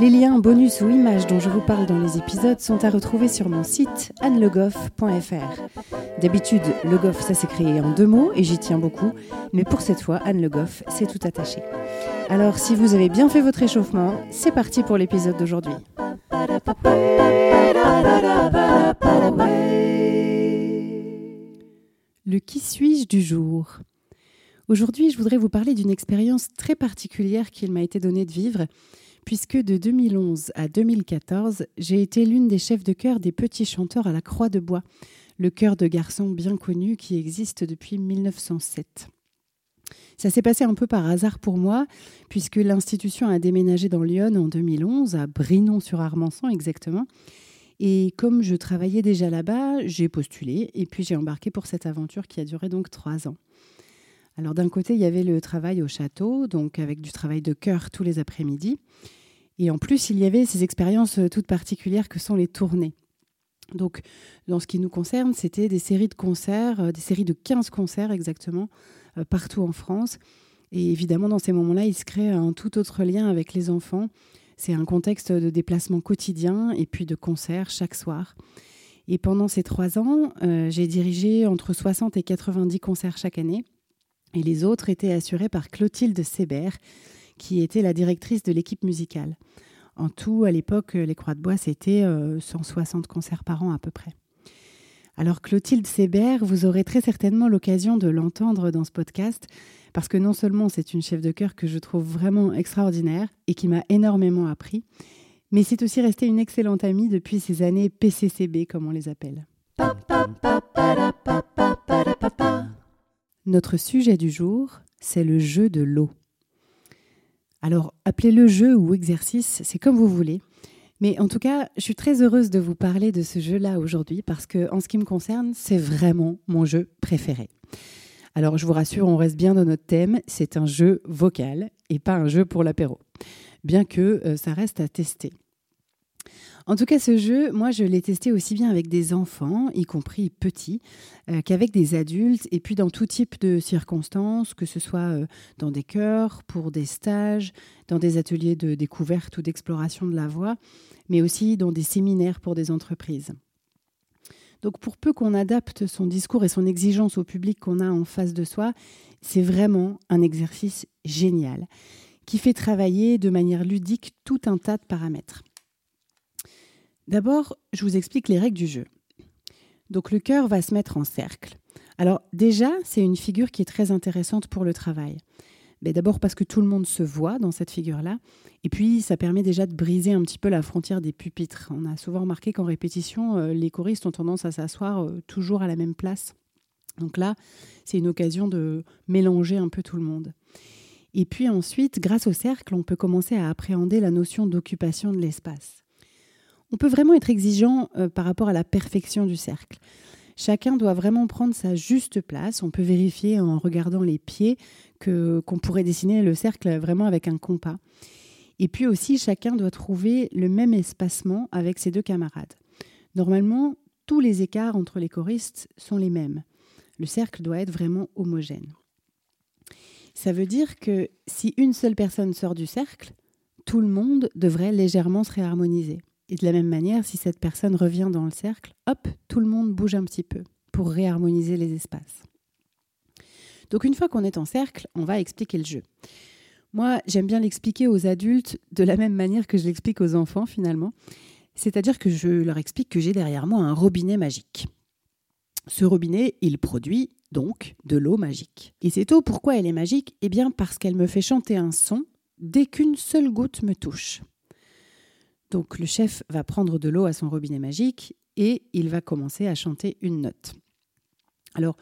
Les liens, bonus ou images dont je vous parle dans les épisodes sont à retrouver sur mon site annelegoff.fr. D'habitude, Le Goff, ça s'est créé en deux mots et j'y tiens beaucoup, mais pour cette fois, Anne Le Goff, c'est tout attaché. Alors, si vous avez bien fait votre échauffement, c'est parti pour l'épisode d'aujourd'hui. Le qui suis-je du jour? Aujourd'hui, je voudrais vous parler d'une expérience très particulière qu'il m'a été donné de vivre puisque de 2011 à 2014, j'ai été l'une des chefs de chœur des petits chanteurs à la Croix de Bois, le chœur de garçons bien connu qui existe depuis 1907. Ça s'est passé un peu par hasard pour moi, puisque l'institution a déménagé dans Lyon en 2011, à Brinon-sur-Armançon exactement. Et comme je travaillais déjà là-bas, j'ai postulé et puis j'ai embarqué pour cette aventure qui a duré donc trois ans. Alors d'un côté, il y avait le travail au château, donc avec du travail de chœur tous les après-midi. Et en plus, il y avait ces expériences euh, toutes particulières que sont les tournées. Donc, dans ce qui nous concerne, c'était des séries de concerts, euh, des séries de 15 concerts exactement, euh, partout en France. Et évidemment, dans ces moments-là, il se crée un tout autre lien avec les enfants. C'est un contexte de déplacement quotidien et puis de concerts chaque soir. Et pendant ces trois ans, j'ai dirigé entre 60 et 90 concerts chaque année. Et les autres étaient assurés par Clotilde Sébert, qui était la directrice de l'équipe musicale. En tout, à l'époque, les Croix de Bois, c'était 160 euh, concerts par an à peu près. Alors Clotilde Sébert, vous aurez très certainement l'occasion de l'entendre dans ce podcast, parce que non seulement c'est une chef de chœur que je trouve vraiment extraordinaire et qui m'a énormément appris, mais c'est aussi resté une excellente amie depuis ces années PCCB, comme on les appelle. Notre sujet du jour, c'est le jeu de l'eau. Alors, appelez-le jeu ou exercice, c'est comme vous voulez. Mais en tout cas, je suis très heureuse de vous parler de ce jeu-là aujourd'hui parce que, en ce qui me concerne, c'est vraiment mon jeu préféré. Alors, je vous rassure, on reste bien dans notre thème. C'est un jeu vocal et pas un jeu pour l'apéro. Bien que euh, ça reste à tester. En tout cas, ce jeu, moi, je l'ai testé aussi bien avec des enfants, y compris petits, euh, qu'avec des adultes, et puis dans tout type de circonstances, que ce soit euh, dans des chœurs, pour des stages, dans des ateliers de découverte ou d'exploration de la voix, mais aussi dans des séminaires pour des entreprises. Donc pour peu qu'on adapte son discours et son exigence au public qu'on a en face de soi, c'est vraiment un exercice génial qui fait travailler de manière ludique tout un tas de paramètres. D'abord, je vous explique les règles du jeu. Donc le cœur va se mettre en cercle. Alors déjà, c'est une figure qui est très intéressante pour le travail. D'abord parce que tout le monde se voit dans cette figure-là, et puis ça permet déjà de briser un petit peu la frontière des pupitres. On a souvent remarqué qu'en répétition, euh, les choristes ont tendance à s'asseoir euh, toujours à la même place. Donc là, c'est une occasion de mélanger un peu tout le monde. Et puis ensuite, grâce au cercle, on peut commencer à appréhender la notion d'occupation de l'espace on peut vraiment être exigeant euh, par rapport à la perfection du cercle. Chacun doit vraiment prendre sa juste place. On peut vérifier en regardant les pieds que qu'on pourrait dessiner le cercle vraiment avec un compas. Et puis aussi, chacun doit trouver le même espacement avec ses deux camarades. Normalement, tous les écarts entre les choristes sont les mêmes. Le cercle doit être vraiment homogène. Ça veut dire que si une seule personne sort du cercle, tout le monde devrait légèrement se réharmoniser. Et de la même manière, si cette personne revient dans le cercle, hop, tout le monde bouge un petit peu pour réharmoniser les espaces. Donc une fois qu'on est en cercle, on va expliquer le jeu. Moi, j'aime bien l'expliquer aux adultes de la même manière que je l'explique aux enfants finalement. C'est-à-dire que je leur explique que j'ai derrière moi un robinet magique. Ce robinet, il produit donc de l'eau magique. Et cette eau, pourquoi elle est magique? Eh bien parce qu'elle me fait chanter un son dès qu'une seule goutte me touche. Donc le chef va prendre de l'eau à son robinet magique et il va commencer à chanter une note. Alors,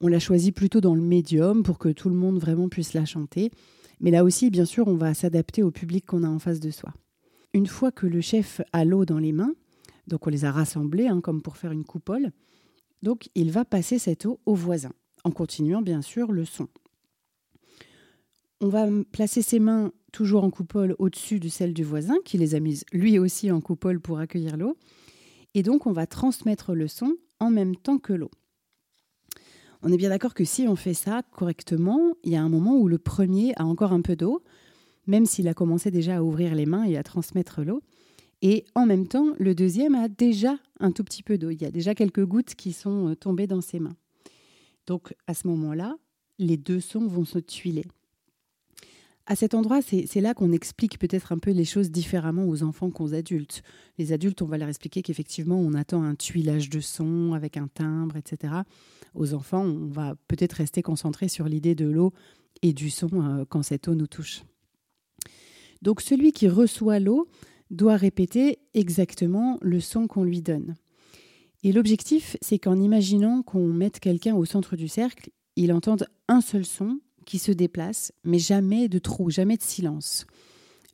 on l'a choisi plutôt dans le médium pour que tout le monde vraiment puisse la chanter. Mais là aussi, bien sûr, on va s'adapter au public qu'on a en face de soi. une fois que le chef a l'eau dans les mains, donc on les a rassemblés hein, comme pour faire une coupole, donc il va passer cette eau au voisin, en continuant bien sûr le son. On va placer ses mains toujours en coupole au-dessus de celle du voisin, qui les a mises lui aussi en coupole pour accueillir l'eau. Et donc on va transmettre le son en même temps que l'eau. On est bien d'accord que si on fait ça correctement, il y a un moment où le premier a encore un peu d'eau, même s'il a commencé déjà à ouvrir les mains et à transmettre l'eau. Et en même temps, le deuxième a déjà un tout petit peu d'eau. Il y a déjà quelques gouttes qui sont euh, tombées dans ses mains. Donc à ce moment-là, les deux sons vont se tuiler. À cet endroit, c'est là qu'on explique peut-être un peu les choses différemment aux enfants qu'aux adultes. Les adultes, on va leur expliquer qu'effectivement, on attend un tuilage de son avec un timbre, etc. Aux enfants, on va peut-être rester concentré sur l'idée de l'eau et du son euh, quand cette eau nous touche. Donc celui qui reçoit l'eau doit répéter exactement le son qu'on lui donne. Et l'objectif, c'est qu'en imaginant qu'on mette quelqu'un au centre du cercle, il entende un seul son qui se déplace, mais jamais de trou, jamais de silence.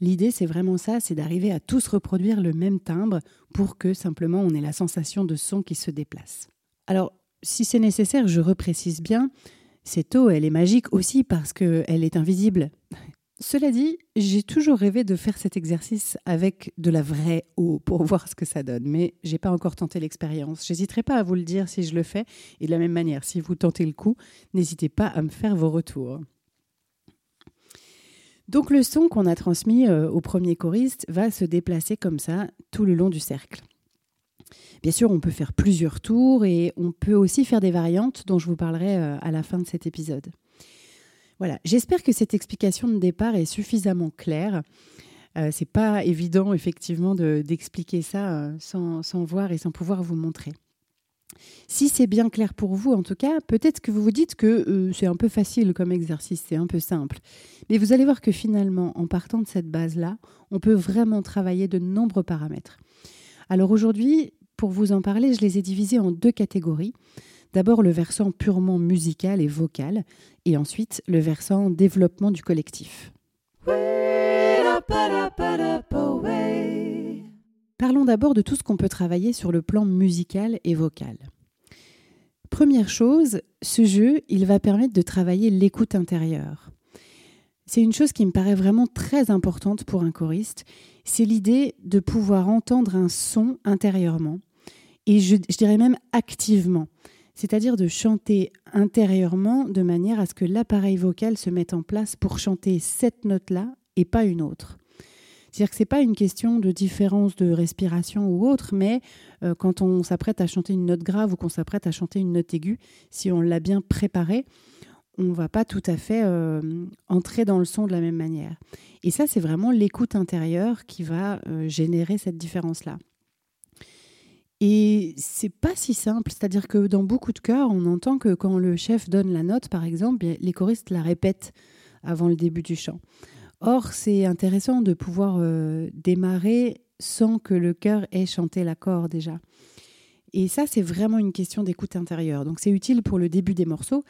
L'idée, c'est vraiment ça, c'est d'arriver à tous reproduire le même timbre pour que simplement on ait la sensation de son qui se déplace. Alors, si c'est nécessaire, je reprécise bien, cette eau, elle est magique aussi parce qu'elle est invisible. Cela dit, j'ai toujours rêvé de faire cet exercice avec de la vraie eau pour voir ce que ça donne, mais j'ai pas encore tenté l'expérience. J'hésiterai pas à vous le dire si je le fais, et de la même manière, si vous tentez le coup, n'hésitez pas à me faire vos retours. Donc le son qu'on a transmis euh, au premier choriste va se déplacer comme ça tout le long du cercle. Bien sûr, on peut faire plusieurs tours et on peut aussi faire des variantes dont je vous parlerai euh, à la fin de cet épisode. Voilà, j'espère que cette explication de départ est suffisamment claire. Euh, c'est pas évident effectivement d'expliquer ça euh, sans, sans, voir et sans pouvoir vous montrer. Si c'est bien clair pour vous, en tout cas, peut-être que vous vous dites que euh, c'est un peu facile comme exercice, c'est un peu simple. Mais vous allez voir que finalement, en partant de cette base-là, on peut vraiment travailler de nombreux paramètres. Alors aujourd'hui, pour vous en parler, je les ai divisés en deux catégories. D'abord le versant purement musical et vocal, et ensuite le versant développement du collectif. Parlons d'abord de tout ce qu'on peut travailler sur le plan musical et vocal. Première chose, ce jeu, il va permettre de travailler l'écoute intérieure. C'est une chose qui me paraît vraiment très importante pour un choriste, c'est l'idée de pouvoir entendre un son intérieurement, et je, dirais même activement c'est-à-dire de chanter intérieurement de manière à ce que l'appareil vocal se mette en place pour chanter cette note-là et pas une autre. C'est-à-dire que ce n'est pas une question de différence de respiration ou autre, mais euh, quand on s'apprête à chanter une note grave ou qu'on s'apprête à chanter une note aiguë, si on l'a bien préparé, on ne va pas tout à fait euh, entrer dans le son de la même manière. Et ça, c'est vraiment l'écoute intérieure qui va euh, générer cette différence-là. Et c'est pas si simple, c'est-à-dire que dans beaucoup de cas, on entend que quand le chef donne la note, par exemple, les choristes la répètent avant le début du chant. Or, c'est intéressant de pouvoir euh, démarrer sans que le chœur ait chanté l'accord déjà. Et ça, c'est vraiment une question d'écoute intérieure. Donc, c'est utile pour le début des morceaux,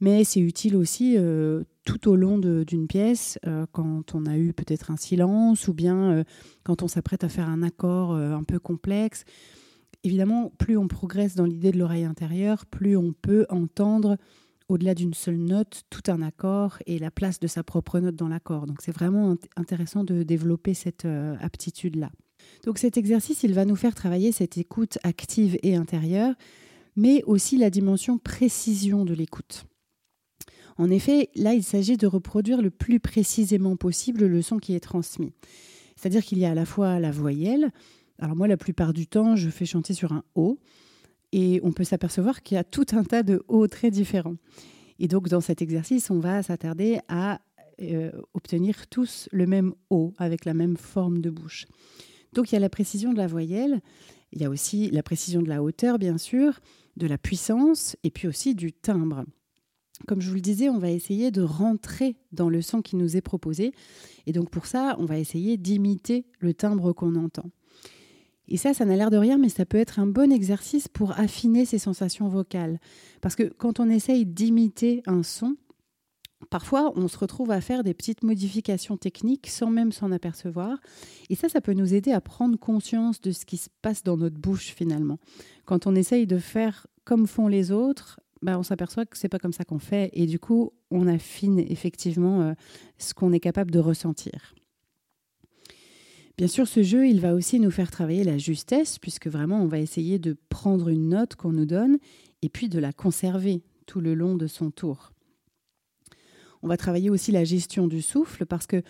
mais c'est utile aussi euh, tout au long d'une pièce, euh, quand on a eu peut-être un silence ou bien quand on s'apprête à faire un accord un peu complexe évidemment, plus on progresse dans l'idée de l'oreille intérieure, plus on peut entendre au-delà d'une seule note tout un accord et la place de sa propre note dans l'accord. Donc c'est vraiment intéressant de développer cette euh, aptitude-là. Donc cet exercice, il va nous faire travailler cette écoute active et intérieure, mais aussi la dimension précision de l'écoute. En effet, là, il s'agit de reproduire le plus précisément possible le son qui est transmis. C'est-à-dire qu'il y a à la fois la voyelle, alors moi, la plupart du temps, je fais chanter sur un haut et on peut s'apercevoir qu'il y a tout un tas de hauts très différents. Et donc dans cet exercice, on va s'attarder à euh, obtenir tous le même haut avec la même forme de bouche. Donc il y a la précision de la voyelle, il y a aussi la précision de la hauteur bien sûr, de la puissance et puis aussi du timbre. Comme je vous le disais, on va essayer de rentrer dans le son qui nous est proposé. Et donc pour ça, on va essayer d'imiter le timbre qu'on entend. Et ça, ça n'a l'air de rien, mais ça peut être un bon exercice pour affiner ses sensations vocales. Parce que quand on essaye d'imiter un son, Parfois, on se retrouve à faire des petites modifications techniques sans même s'en apercevoir. Et ça, ça peut nous aider à prendre conscience de ce qui se passe dans notre bouche finalement. Quand on essaye de faire comme font les autres, bah, on s'aperçoit que c'est pas comme ça qu'on fait. Et du coup, on affine effectivement euh, ce qu'on est capable de ressentir. Bien sûr, ce jeu, il va aussi nous faire travailler la justesse, puisque vraiment, on va essayer de prendre une note qu'on nous donne et puis de la conserver tout le long de son tour. On va travailler aussi la gestion du souffle parce que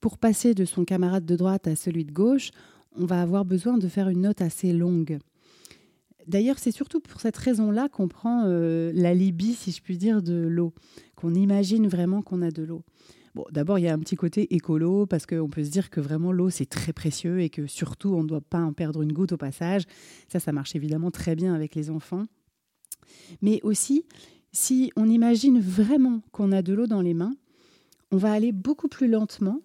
pour passer de son camarade de droite à celui de gauche, on va avoir besoin de faire une note assez longue. D'ailleurs, c'est surtout pour cette raison-là qu'on prend euh, la Libye, si je puis dire, de l'eau, qu'on imagine vraiment qu'on a de l'eau. Bon, d'abord, il y a un petit côté écolo, parce qu'on peut se dire que vraiment l'eau, c'est très précieux et que surtout, on ne doit pas en perdre une goutte au passage. Ça, ça marche évidemment très bien avec les enfants. Mais aussi, si on imagine vraiment qu'on a de l'eau dans les mains, on va aller beaucoup plus lentement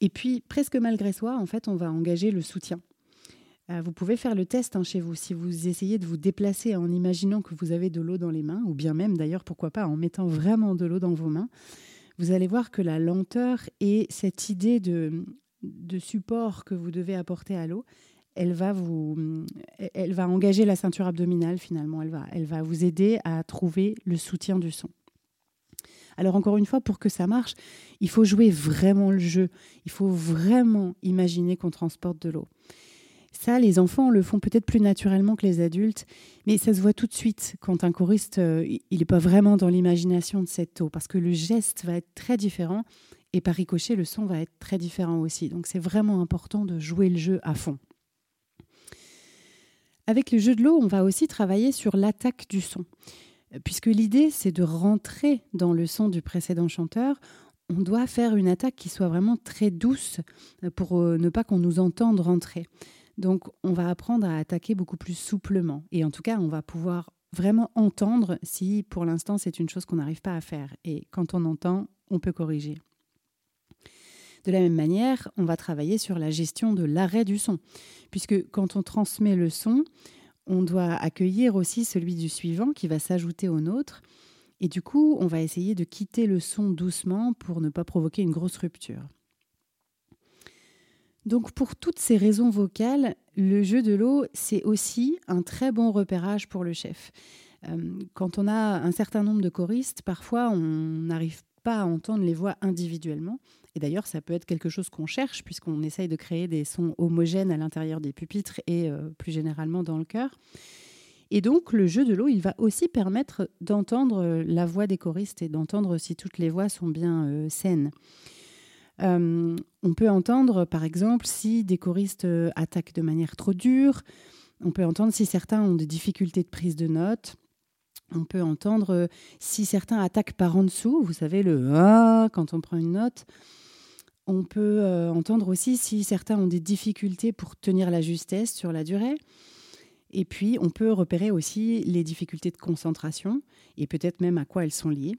et puis presque malgré soi, en fait, on va engager le soutien. Euh, vous pouvez faire le test hein, chez vous. Si vous essayez de vous déplacer en imaginant que vous avez de l'eau dans les mains, ou bien même d'ailleurs, pourquoi pas, en mettant vraiment de l'eau dans vos mains, vous allez voir que la lenteur et cette idée de, de support que vous devez apporter à l'eau, elle va vous, elle va engager la ceinture abdominale finalement. Elle va, elle va vous aider à trouver le soutien du son. Alors encore une fois, pour que ça marche, il faut jouer vraiment le jeu. Il faut vraiment imaginer qu'on transporte de l'eau. Ça, les enfants le font peut-être plus naturellement que les adultes, mais ça se voit tout de suite quand un choriste, euh, il n'est pas vraiment dans l'imagination de cette eau, parce que le geste va être très différent et par ricochet, le son va être très différent aussi. Donc c'est vraiment important de jouer le jeu à fond. Avec le jeu de l'eau, on va aussi travailler sur l'attaque du son. Puisque l'idée, c'est de rentrer dans le son du précédent chanteur, on doit faire une attaque qui soit vraiment très douce pour euh, ne pas qu'on nous entende rentrer. Donc, on va apprendre à attaquer beaucoup plus souplement. Et en tout cas, on va pouvoir vraiment entendre si, pour l'instant, c'est une chose qu'on n'arrive pas à faire. Et quand on entend, on peut corriger. De la même manière, on va travailler sur la gestion de l'arrêt du son, puisque quand on transmet le son, on doit accueillir aussi celui du suivant qui va s'ajouter au nôtre. Et du coup, on va essayer de quitter le son doucement pour ne pas provoquer une grosse rupture. Donc pour toutes ces raisons vocales, le jeu de l'eau, c'est aussi un très bon repérage pour le chef. Euh, quand on a un certain nombre de choristes, parfois on n'arrive pas à entendre les voix individuellement. Et d'ailleurs, ça peut être quelque chose qu'on cherche puisqu'on essaye de créer des sons homogènes à l'intérieur des pupitres et euh, plus généralement dans le chœur. Et donc, le jeu de l'eau, il va aussi permettre d'entendre euh, la voix des choristes et d'entendre si toutes les voix sont bien saines. On peut entendre, par exemple, si des choristes attaquent de manière trop dure. On peut entendre si certains ont des difficultés de prise de notes. On peut entendre euh, si certains attaquent par en dessous, vous savez, le ah quand on prend une note. On peut euh, entendre aussi si certains ont des difficultés pour tenir la justesse sur la durée. Et puis, on peut repérer aussi les difficultés de concentration et peut-être même à quoi elles sont liées.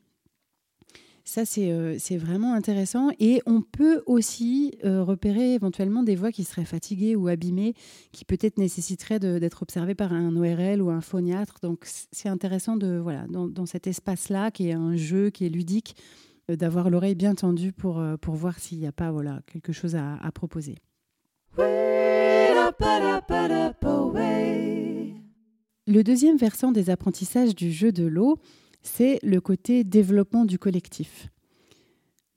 Ça, euh, c'est vraiment intéressant. Et on peut aussi euh, repérer éventuellement des voix qui seraient fatiguées ou abîmées, qui peut-être nécessiteraient d'être observées par un ORL ou un phoniatre. Donc, c'est intéressant de, voilà, dans, cet espace-là, qui est un jeu, qui est ludique, euh, d'avoir l'oreille bien tendue pour, pour voir s'il n'y a pas voilà, quelque chose à proposer. Le deuxième versant des apprentissages du jeu de l'eau, c'est le côté développement du collectif.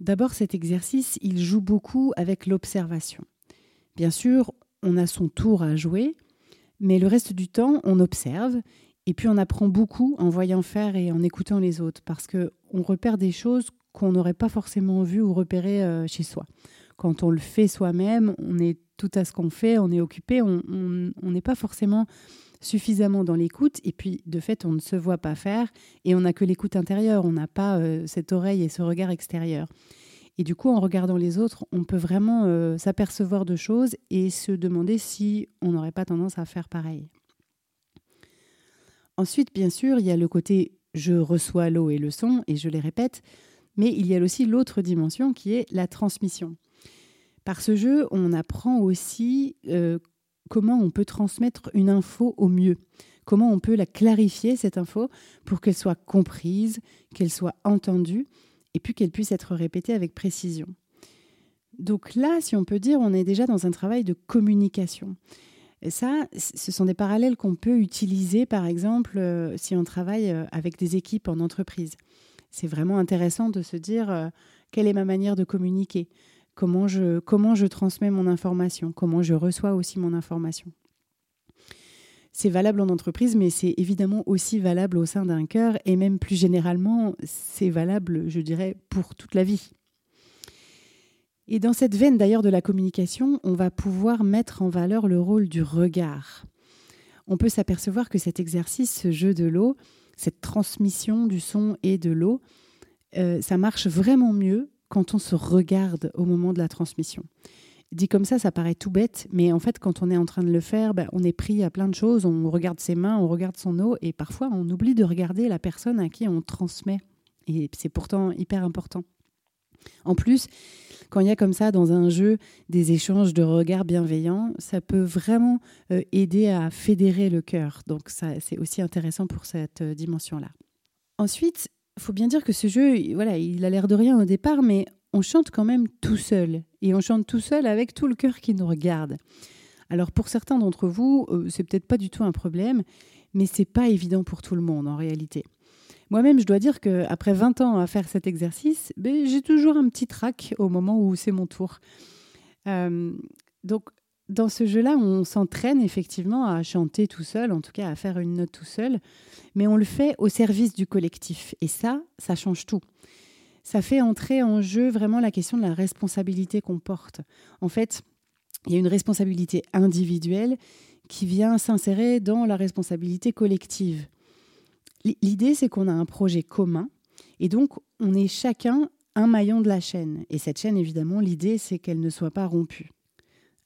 D'abord, cet exercice, il joue beaucoup avec l'observation. Bien sûr, on a son tour à jouer, mais le reste du temps, on observe et puis on apprend beaucoup en voyant faire et en écoutant les autres parce que on repère des choses qu'on n'aurait pas forcément vues ou repérées euh, chez soi. Quand on le fait soi-même, on est tout à ce qu'on fait, on est occupé, on n'est pas forcément suffisamment dans l'écoute et puis de fait on ne se voit pas faire et on n'a que l'écoute intérieure, on n'a pas euh, cette oreille et ce regard extérieur. Et du coup en regardant les autres, on peut vraiment euh, s'apercevoir de choses et se demander si on n'aurait pas tendance à faire pareil. Ensuite, bien sûr, il y a le côté je reçois l'eau et le son, et je les répète, mais il y a aussi l'autre dimension qui est la transmission. Par ce jeu, on apprend aussi euh, comment on peut transmettre une info au mieux, comment on peut la clarifier, cette info, pour qu'elle soit comprise, qu'elle soit entendue, et puis qu'elle puisse être répétée avec précision. Donc là, si on peut dire, on est déjà dans un travail de communication. Et ça, ce sont des parallèles qu'on peut utiliser, par exemple, euh, si on travaille euh, avec des équipes en entreprise. C'est vraiment intéressant de se dire euh, quelle est ma manière de communiquer, comment je, transmets mon information, comment je reçois aussi mon information. C'est valable en entreprise, mais c'est évidemment aussi valable au sein d'un cœur, et même plus généralement, c'est valable, je dirais, pour toute la vie. Et dans cette veine d'ailleurs de la communication, on va pouvoir mettre en valeur le rôle du regard. On peut s'apercevoir que cet exercice, ce jeu de l'eau, cette transmission du son et de l'eau, euh, ça marche vraiment mieux quand on se regarde au moment de la transmission. Dit comme ça, ça paraît tout bête, mais en fait, quand on est en train de le faire, ben, on est pris à plein de choses. On regarde ses mains, on regarde son eau, et parfois on oublie de regarder la personne à qui on transmet. Et c'est pourtant hyper important. En plus, quand il y a comme ça dans un jeu des échanges de regards bienveillants, ça peut vraiment euh, aider à fédérer le cœur. Donc ça, c'est aussi intéressant pour cette euh, dimension-là. Ensuite, faut bien dire que ce jeu, voilà, il a l'air de rien au départ, mais on chante quand même tout seul. Et on chante tout seul avec tout le cœur qui nous regarde. Alors pour certains d'entre vous, euh, c'est peut-être pas du tout un problème, mais c'est pas évident pour tout le monde en réalité. Moi-même, je dois dire qu'après 20 ans à faire cet exercice, ben, j'ai toujours un petit trac au moment où c'est mon tour. Euh, donc, dans ce jeu-là, on s'entraîne effectivement à chanter tout seul, en tout cas à faire une note tout seul, mais on le fait au service du collectif. Et ça, ça change tout. Ça fait entrer en jeu vraiment la question de la responsabilité qu'on porte. En fait, il y a une responsabilité individuelle qui vient s'insérer dans la responsabilité collective. L'idée, c'est qu'on a un projet commun et donc on est chacun un maillon de la chaîne. Et cette chaîne, évidemment, l'idée, c'est qu'elle ne soit pas rompue.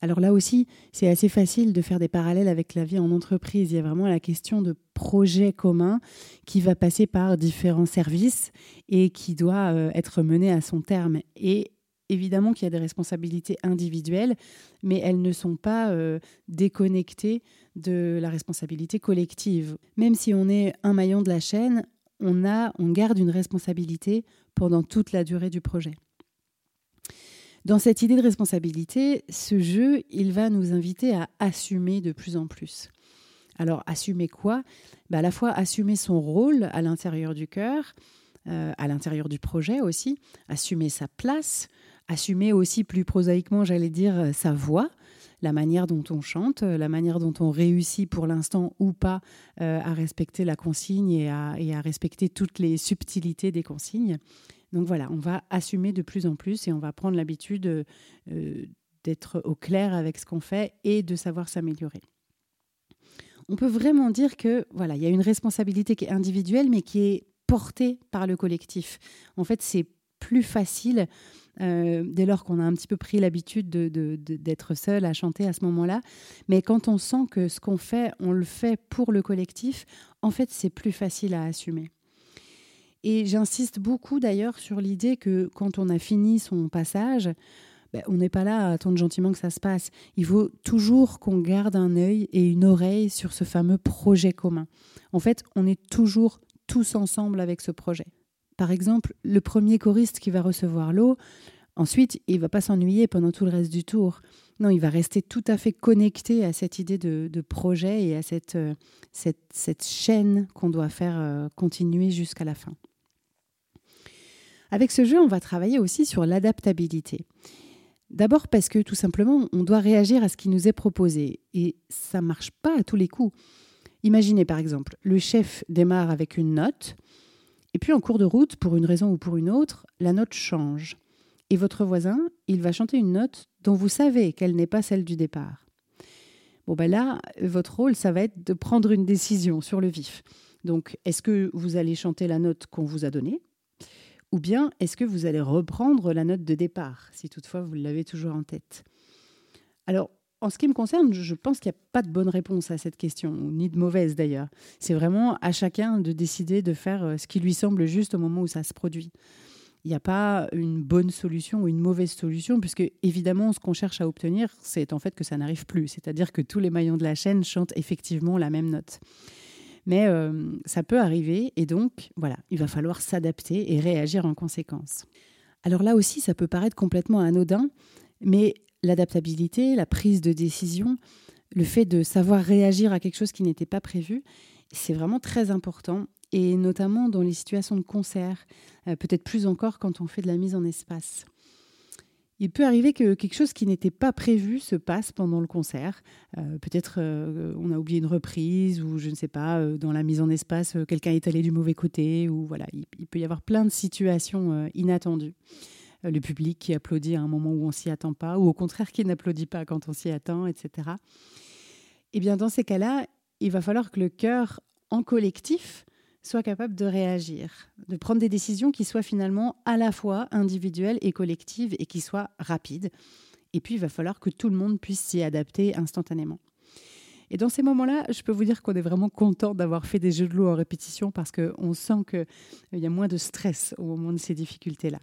Alors là aussi, c'est assez facile de faire des parallèles avec la vie en entreprise. Il y a vraiment la question de projet commun qui va passer par différents services et qui doit euh, être mené à son terme. Et évidemment qu'il y a des responsabilités individuelles, mais elles ne sont pas euh, déconnectées de la responsabilité collective. Même si on est un maillon de la chaîne, on, a, on garde une responsabilité pendant toute la durée du projet. Dans cette idée de responsabilité, ce jeu, il va nous inviter à assumer de plus en plus. Alors, assumer quoi? Bah, À la fois assumer son rôle à l'intérieur du cœur, euh, à l'intérieur du projet aussi, assumer sa place, assumer aussi plus prosaïquement, j'allais dire, euh, sa voix, la manière dont on chante, euh, la manière dont on réussit pour l'instant ou pas à respecter la consigne et à, respecter toutes les subtilités des consignes. Donc voilà, on va assumer de plus en plus et on va prendre l'habitude d'être au clair avec ce qu'on fait et de savoir s'améliorer. On peut vraiment dire que voilà, il y a une responsabilité qui est individuelle mais qui est portée par le collectif. En fait, c'est plus facile euh, dès lors qu'on a un petit peu pris l'habitude d'être seul à chanter à ce moment-là. Mais quand on sent que ce qu'on fait, on le fait pour le collectif, en fait, c'est plus facile à assumer. Et j'insiste beaucoup d'ailleurs sur l'idée que quand on a fini son passage, ben, on n'est pas là à attendre gentiment que ça se passe. Il faut toujours qu'on garde un œil et une oreille sur ce fameux projet commun. En fait, on est toujours tous ensemble avec ce projet. Par exemple, le premier choriste qui va recevoir l'eau, ensuite, il va pas s'ennuyer pendant tout le reste du tour. Non, il va rester tout à fait connecté à cette idée de, projet et à cette, euh, cette, chaîne qu'on doit faire euh, continuer jusqu'à la fin. Avec ce jeu, on va travailler aussi sur l'adaptabilité. D'abord parce que tout simplement, on doit réagir à ce qui nous est proposé. Et ça ne marche pas à tous les coups. Imaginez par exemple, le chef démarre avec une note, et puis en cours de route, pour une raison ou pour une autre, la note change. Et votre voisin, il va chanter une note dont vous savez qu'elle n'est pas celle du départ. Bon ben là, votre rôle, ça va être de prendre une décision sur le vif. Donc, est-ce que vous allez chanter la note qu'on vous a donnée Ou bien est-ce que vous allez reprendre la note de départ, si toutefois vous l'avez toujours en tête? Alors, en ce qui me concerne, je pense qu'il n'y a pas de bonne réponse à cette question, ni de mauvaise d'ailleurs. C'est vraiment à chacun de décider de faire euh, ce qui lui semble juste au moment où ça se produit. Il n'y a pas une bonne solution ou une mauvaise solution, puisque évidemment, ce qu'on cherche à obtenir, c'est en fait que ça n'arrive plus, c'est-à-dire que tous les maillons de la chaîne chantent effectivement la même note. Mais euh, ça peut arriver et donc, voilà, il va falloir s'adapter et réagir en conséquence. Alors là aussi, ça peut paraître complètement anodin, mais l'adaptabilité, la prise de décision, le fait de savoir réagir à quelque chose qui n'était pas prévu, c'est vraiment très important, et notamment dans les situations de concert, euh, peut-être plus encore quand on fait de la mise en espace. Il peut arriver que quelque chose qui n'était pas prévu se passe pendant le concert. Euh, peut-être euh, on a oublié une reprise ou je ne sais pas, dans la mise en espace, quelqu'un est allé du mauvais côté ou voilà, il, peut y avoir plein de situations inattendues. le public qui applaudit à un moment où on s'y attend pas ou au contraire qui n'applaudit pas quand on s'y attend, etc. Eh bien dans ces cas-là, il va falloir que le cœur en collectif soit capable de réagir, de prendre des décisions qui soient finalement à la fois individuelles et collectives et qui soient rapides. Et puis, il va falloir que tout le monde puisse s'y adapter instantanément. Et dans ces moments-là, je peux vous dire qu'on est vraiment content d'avoir fait des jeux de l'eau en répétition parce qu'on sent qu'il y a moins de stress au moment de ces difficultés-là.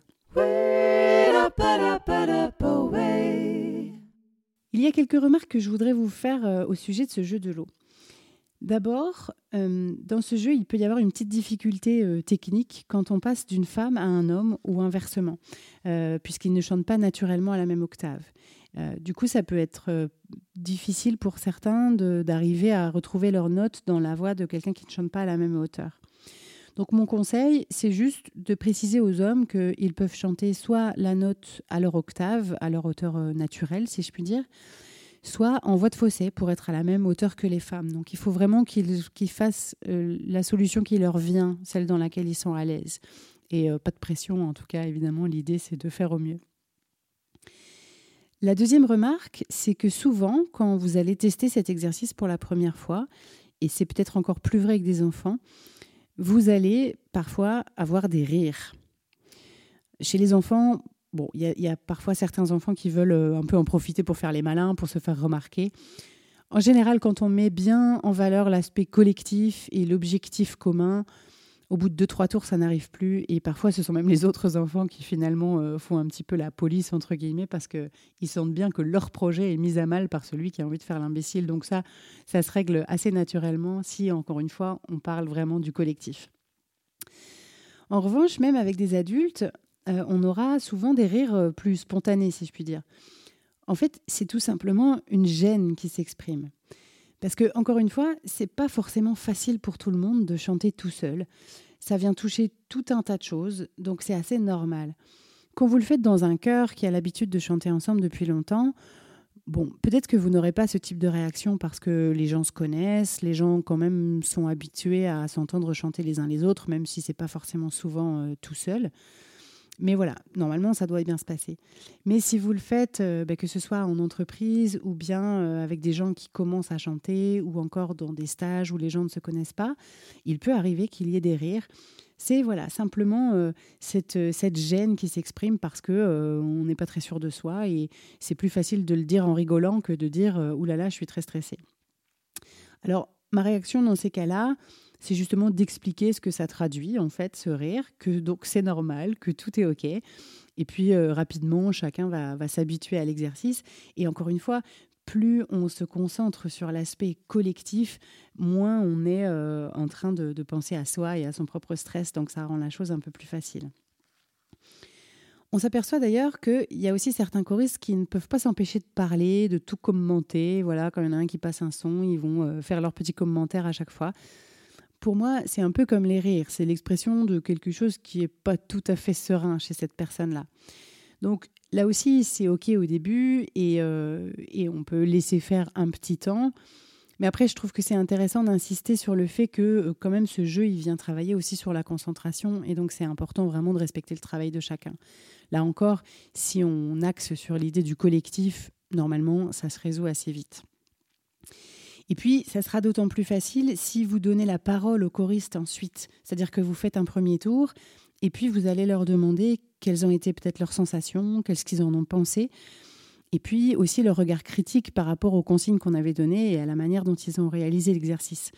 Il y a quelques remarques que je voudrais vous faire euh, au sujet de ce jeu de l'eau. D'abord, euh, dans ce jeu, il peut y avoir une petite difficulté euh, technique quand on passe d'une femme à un homme ou inversement, euh, puisqu'ils ne chantent pas naturellement à la même octave. du coup, ça peut être difficile pour certains d'arriver à retrouver leur note dans la voix de quelqu'un qui ne chante pas à la même hauteur. Donc mon conseil, c'est juste de préciser aux hommes qu'ils peuvent chanter soit la note à leur octave, à leur hauteur naturelle, si je puis dire, soit en voie de fossé pour être à la même hauteur que les femmes. Donc il faut vraiment qu'ils fassent euh, la solution qui leur vient, celle dans laquelle ils sont à l'aise. Et euh, pas de pression, en tout cas, évidemment, l'idée c'est de faire au mieux. La deuxième remarque, c'est que souvent, quand vous allez tester cet exercice pour la première fois, et c'est peut-être encore plus vrai avec des enfants, vous allez parfois avoir des rires. Chez les enfants, bon, il y, a parfois certains enfants qui veulent euh, un peu en profiter pour faire les malins, pour se faire remarquer. En général, quand on met bien en valeur l'aspect collectif et l'objectif commun, au bout de deux, trois tours, ça n'arrive plus. Et parfois, ce sont même les autres enfants qui finalement euh, font un petit peu la police, entre guillemets, parce qu'ils sentent bien que leur projet est mis à mal par celui qui a envie de faire l'imbécile. Donc ça, ça se règle assez naturellement si, encore une fois, on parle vraiment du collectif. En revanche, même avec des adultes, euh, on aura souvent des rires euh, plus spontanés, si je puis dire. En fait, c'est tout simplement une gêne qui s'exprime. Parce que, encore une fois, c'est pas forcément facile pour tout le monde de chanter tout seul. Ça vient toucher tout un tas de choses, donc c'est assez normal. Quand vous le faites dans un chœur qui a l'habitude de chanter ensemble depuis longtemps, bon, peut-être que vous n'aurez pas ce type de réaction parce que les gens se connaissent, les gens quand même sont habitués à s'entendre chanter les uns les autres, même si c'est pas forcément souvent euh, tout seul. Mais voilà, normalement, ça doit bien se passer. Mais si vous le faites, euh, bah, que ce soit en entreprise ou bien euh, avec des gens qui commencent à chanter ou encore dans des stages où les gens ne se connaissent pas, il peut arriver qu'il y ait des rires. C'est voilà simplement euh, cette, cette gêne qui s'exprime parce que on n'est pas très sûr de soi et c'est plus facile de le dire en rigolant que de dire oulala, je suis très stressée. Alors ma réaction dans ces cas-là, c'est justement d'expliquer ce que ça traduit, en fait, ce rire, que donc c'est normal, que tout est OK. Et puis, euh, rapidement, chacun va, s'habituer à l'exercice. Et encore une fois, plus on se concentre sur l'aspect collectif, moins on est euh, en train de, penser à soi et à son propre stress. Donc, ça rend la chose un peu plus facile. On s'aperçoit d'ailleurs qu'il y a aussi certains choristes qui ne peuvent pas s'empêcher de parler, de tout commenter. Voilà, quand il y en a un qui passe un son, ils vont euh, faire leurs petits commentaires à chaque fois pour moi, c'est un peu comme les rires. C'est l'expression de quelque chose qui n'est pas tout à fait serein chez cette personne-là. Donc là aussi, c'est OK au début et, euh, et, on peut laisser faire un petit temps. Mais après, je trouve que c'est intéressant d'insister sur le fait que euh, quand même ce jeu, il vient travailler aussi sur la concentration et donc c'est important vraiment de respecter le travail de chacun. Là encore, si on axe sur l'idée du collectif, normalement, ça se résout assez vite. Et puis, ça sera d'autant plus facile si vous donnez la parole aux choristes ensuite. C'est-à-dire que vous faites un premier tour et puis vous allez leur demander quelles ont été peut-être leurs sensations, qu'est-ce qu'ils en ont pensé. Et puis aussi leur regard critique par rapport aux consignes qu'on avait données et à la manière dont ils ont réalisé l'exercice.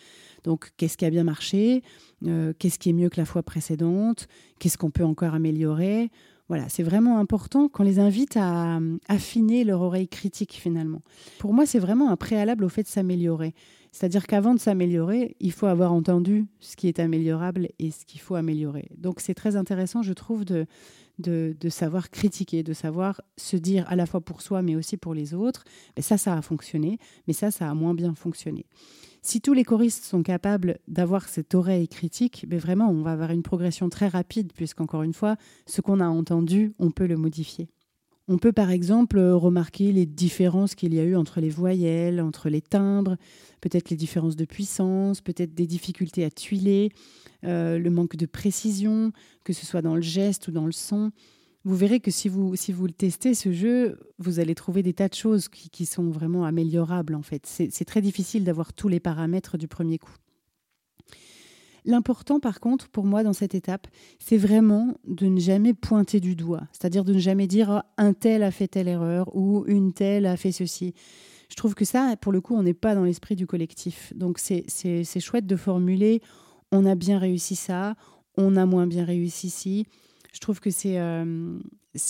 Donc, qu'est-ce qui a bien marché? Euh, Qu'est-ce qui est mieux que la fois précédente? Qu'est-ce qu'on peut encore améliorer? Voilà, c'est vraiment important qu'on les invite à affiner leur oreille critique finalement. Pour moi, c'est vraiment un préalable au fait de s'améliorer. C'est-à-dire qu'avant de s'améliorer, il faut avoir entendu ce qui est améliorable et ce qu'il faut améliorer. Donc c'est très intéressant, je trouve, de, de, savoir critiquer, de savoir se dire à la fois pour soi mais aussi pour les autres, mais ça, ça a fonctionné, mais ça, ça a moins bien fonctionné. Si tous les choristes sont capables d'avoir cette oreille critique, mais vraiment, on va avoir une progression très rapide, puisqu'encore une fois, ce qu'on a entendu, on peut le modifier. On peut par exemple remarquer les différences qu'il y a eu entre les voyelles, entre les timbres, peut-être les différences de puissance, peut-être des difficultés à tuiler, euh, le manque de précision, que ce soit dans le geste ou dans le son vous verrez que si vous, si vous le testez, ce jeu, vous allez trouver des tas de choses qui, sont vraiment améliorables en fait. C'est très difficile d'avoir tous les paramètres du premier coup. L'important, par contre, pour moi, dans cette étape, c'est vraiment de ne jamais pointer du doigt. C'est-à-dire de ne jamais dire oh, un tel a fait telle erreur ou une telle a fait ceci. Je trouve que ça, pour le coup, on n'est pas dans l'esprit du collectif. Donc, c'est chouette de formuler on a bien réussi ça, on a moins bien réussi ci je trouve que c'est euh,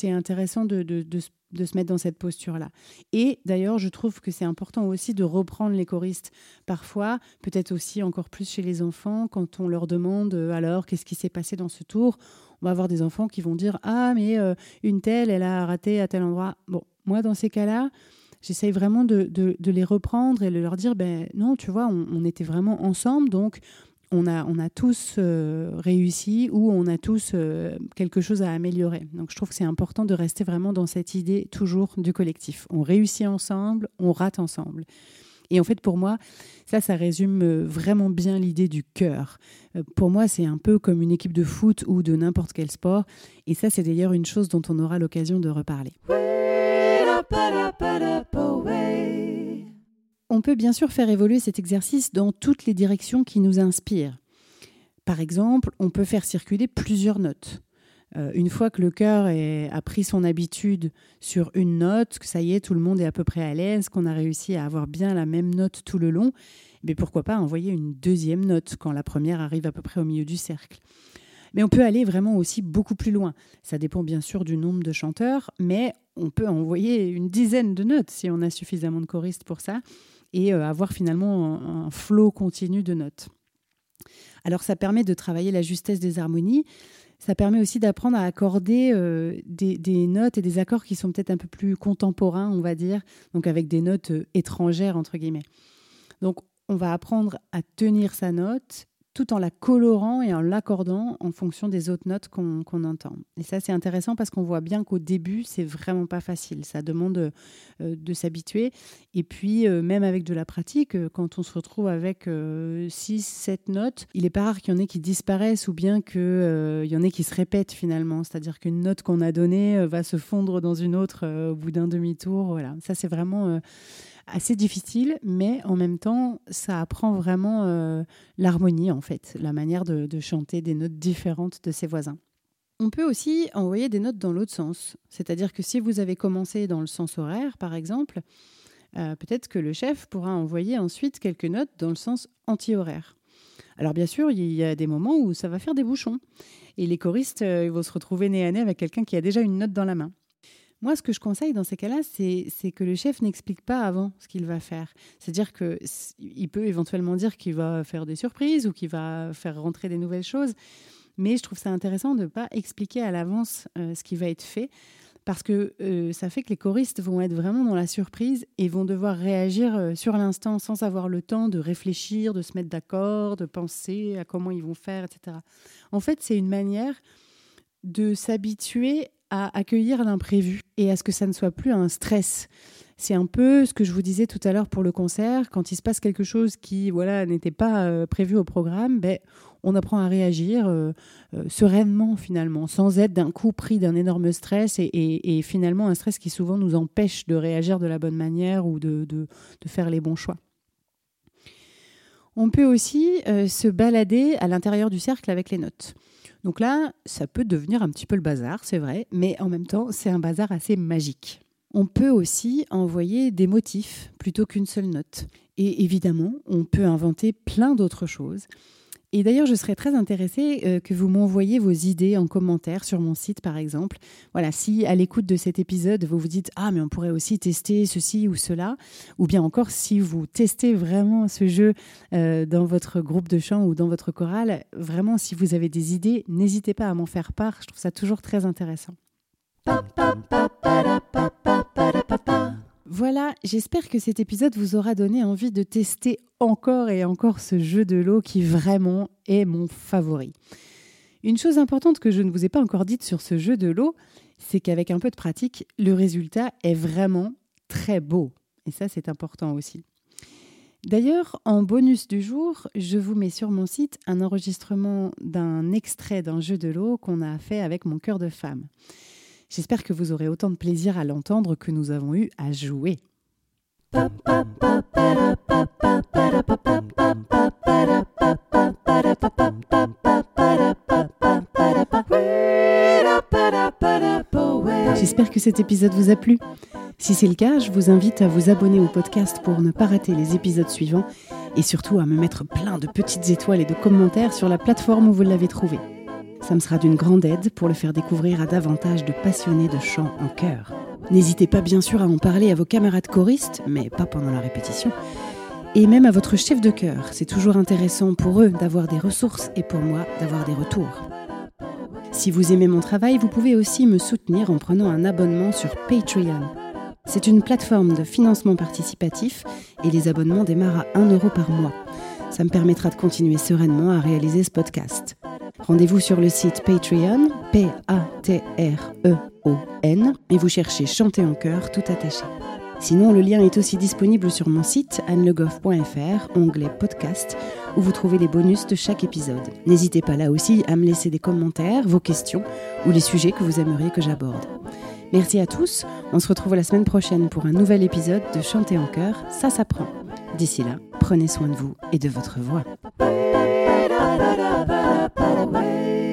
intéressant de, de, de, se mettre dans cette posture-là. Et d'ailleurs, je trouve que c'est important aussi de reprendre les choristes. Parfois, peut-être aussi encore plus chez les enfants, quand on leur demande euh, alors qu'est-ce qui s'est passé dans ce tour, on va avoir des enfants qui vont dire ah mais euh, une telle, elle a raté à tel endroit. Bon, moi dans ces cas-là, j'essaye vraiment de, de, les reprendre et de leur dire ben non, tu vois, on, on était vraiment ensemble, donc on a, on a tous euh, réussi ou on a tous euh, quelque chose à améliorer. Donc je trouve que c'est important de rester vraiment dans cette idée toujours du collectif. On réussit ensemble, on rate ensemble. Et en fait, pour moi, ça, ça résume euh, vraiment bien l'idée du cœur. Pour moi, c'est un peu comme une équipe de foot ou de n'importe quel sport. Et ça, c'est d'ailleurs une chose dont on aura l'occasion de reparler. On peut bien sûr faire évoluer cet exercice dans toutes les directions qui nous inspirent. Par exemple, on peut faire circuler plusieurs notes. Euh, une fois que le cœur a pris son habitude sur une note, que ça y est, tout le monde est à peu près à l'aise, qu'on a réussi à avoir bien la même note tout le long, mais eh pourquoi pas envoyer une deuxième note quand la première arrive à peu près au milieu du cercle. Mais on peut aller vraiment aussi beaucoup plus loin. Ça dépend bien sûr du nombre de chanteurs, mais on peut envoyer une dizaine de notes si on a suffisamment de choristes pour ça et euh, avoir finalement un, flot continu de notes. Alors ça permet de travailler la justesse des harmonies. Ça permet aussi d'apprendre à accorder euh, des, notes et des accords qui sont peut-être un peu plus contemporains, on va dire, donc avec des notes euh, étrangères, entre guillemets. Donc on va apprendre à tenir sa note tout en la colorant et en l'accordant en fonction des autres notes qu'on entend. Et ça, c'est intéressant parce qu'on voit bien qu'au début, c'est vraiment pas facile. Ça demande euh, de s'habituer. Et puis, euh, même avec de la pratique, euh, quand on se retrouve avec 6, 7 notes, il est pas rare qu'il y en ait qui disparaissent ou bien qu'il y en ait qui se répètent finalement. C'est-à-dire qu'une note qu'on a donnée va se fondre dans une autre au bout d'un demi-tour. Voilà. Ça, c'est vraiment assez difficile, mais en même temps, ça apprend vraiment euh, l'harmonie, en fait, la manière de, chanter des notes différentes de ses voisins. On peut aussi envoyer des notes dans l'autre sens, c'est-à-dire que si vous avez commencé dans le sens horaire, par exemple, euh, peut-être que le chef pourra envoyer ensuite quelques notes dans le sens anti-horaire. Alors bien sûr, il y a des moments où ça va faire des bouchons, et les choristes euh, vont se retrouver nez à nez avec quelqu'un qui a déjà une note dans la main. Moi, ce que je conseille dans ces cas-là, c'est que le chef n'explique pas avant ce qu'il va faire. C'est-à-dire qu'il peut éventuellement dire qu'il va faire des surprises ou qu'il va faire rentrer des nouvelles choses. Mais je trouve ça intéressant de ne pas expliquer à l'avance euh, ce qui va être fait parce que euh, ça fait que les choristes vont être vraiment dans la surprise et vont devoir réagir euh, sur l'instant sans avoir le temps de réfléchir, de se mettre d'accord, de penser à comment ils vont faire, etc. En fait, c'est une manière de s'habituer à accueillir l'imprévu et à ce que ça ne soit plus un stress. C'est un peu ce que je vous disais tout à l'heure pour le concert. Quand il se passe quelque chose qui voilà n'était pas euh, prévu au programme, ben, on apprend à réagir euh, euh, sereinement finalement, sans être d'un coup pris d'un énorme stress et, finalement un stress qui souvent nous empêche de réagir de la bonne manière ou de, de, faire les bons choix. On peut aussi se balader à l'intérieur du cercle avec les notes. Donc là, ça peut devenir un petit peu le bazar, c'est vrai, mais en même temps, c'est un bazar assez magique. On peut aussi envoyer des motifs plutôt qu'une seule note. Et évidemment, on peut inventer plein d'autres choses. Et d'ailleurs, je serais très intéressée euh, que vous m'envoyiez vos idées en commentaire sur mon site, par exemple. Voilà, si à l'écoute de cet épisode, vous vous dites Ah, mais on pourrait aussi tester ceci ou cela, ou bien encore si vous testez vraiment ce jeu euh, dans votre groupe de chant ou dans votre chorale, vraiment, si vous avez des idées, n'hésitez pas à m'en faire part. Je trouve ça toujours très intéressant. J'espère que cet épisode vous aura donné envie de tester encore et encore ce jeu de l'eau qui vraiment est mon favori. Une chose importante que je ne vous ai pas encore dite sur ce jeu de l'eau, c'est qu'avec un peu de pratique, le résultat est vraiment très beau. Et ça, c'est important aussi. D'ailleurs, en bonus du jour, je vous mets sur mon site un enregistrement d'un extrait d'un jeu de l'eau qu'on a fait avec mon cœur de femme. J'espère que vous aurez autant de plaisir à l'entendre que nous avons eu à jouer. J'espère que cet épisode vous a plu. Si c'est le cas, je vous invite à vous abonner au podcast pour ne pas rater les épisodes suivants et surtout à me mettre plein de petites étoiles et de commentaires sur la plateforme où vous l'avez trouvé. Ça me sera d'une grande aide pour le faire découvrir à davantage de passionnés de chant en chœur. N'hésitez pas bien sûr à en parler à vos camarades choristes, mais pas pendant la répétition, et même à votre chef de chœur. C'est toujours intéressant pour eux d'avoir des ressources et pour moi d'avoir des retours. Si vous aimez mon travail, vous pouvez aussi me soutenir en prenant un abonnement sur Patreon. C'est une plateforme de financement participatif et les abonnements démarrent à 1 euro par mois. Ça me permettra de continuer sereinement à réaliser ce podcast. Rendez-vous sur le site Patreon, P-A-T-R-E-O-N, et vous cherchez Chanter en chœur tout attaché. Sinon, le lien est aussi disponible sur mon site annelegoff.fr, onglet podcast, où vous trouvez les bonus de chaque épisode. N'hésitez pas là aussi à me laisser des commentaires, vos questions ou les sujets que vous aimeriez que j'aborde. Merci à tous, on se retrouve la semaine prochaine pour un nouvel épisode de Chanter en chœur, ça s'apprend. D'ici là, prenez soin de vous et de votre voix. Ba-da-da-ba-ba-da-way.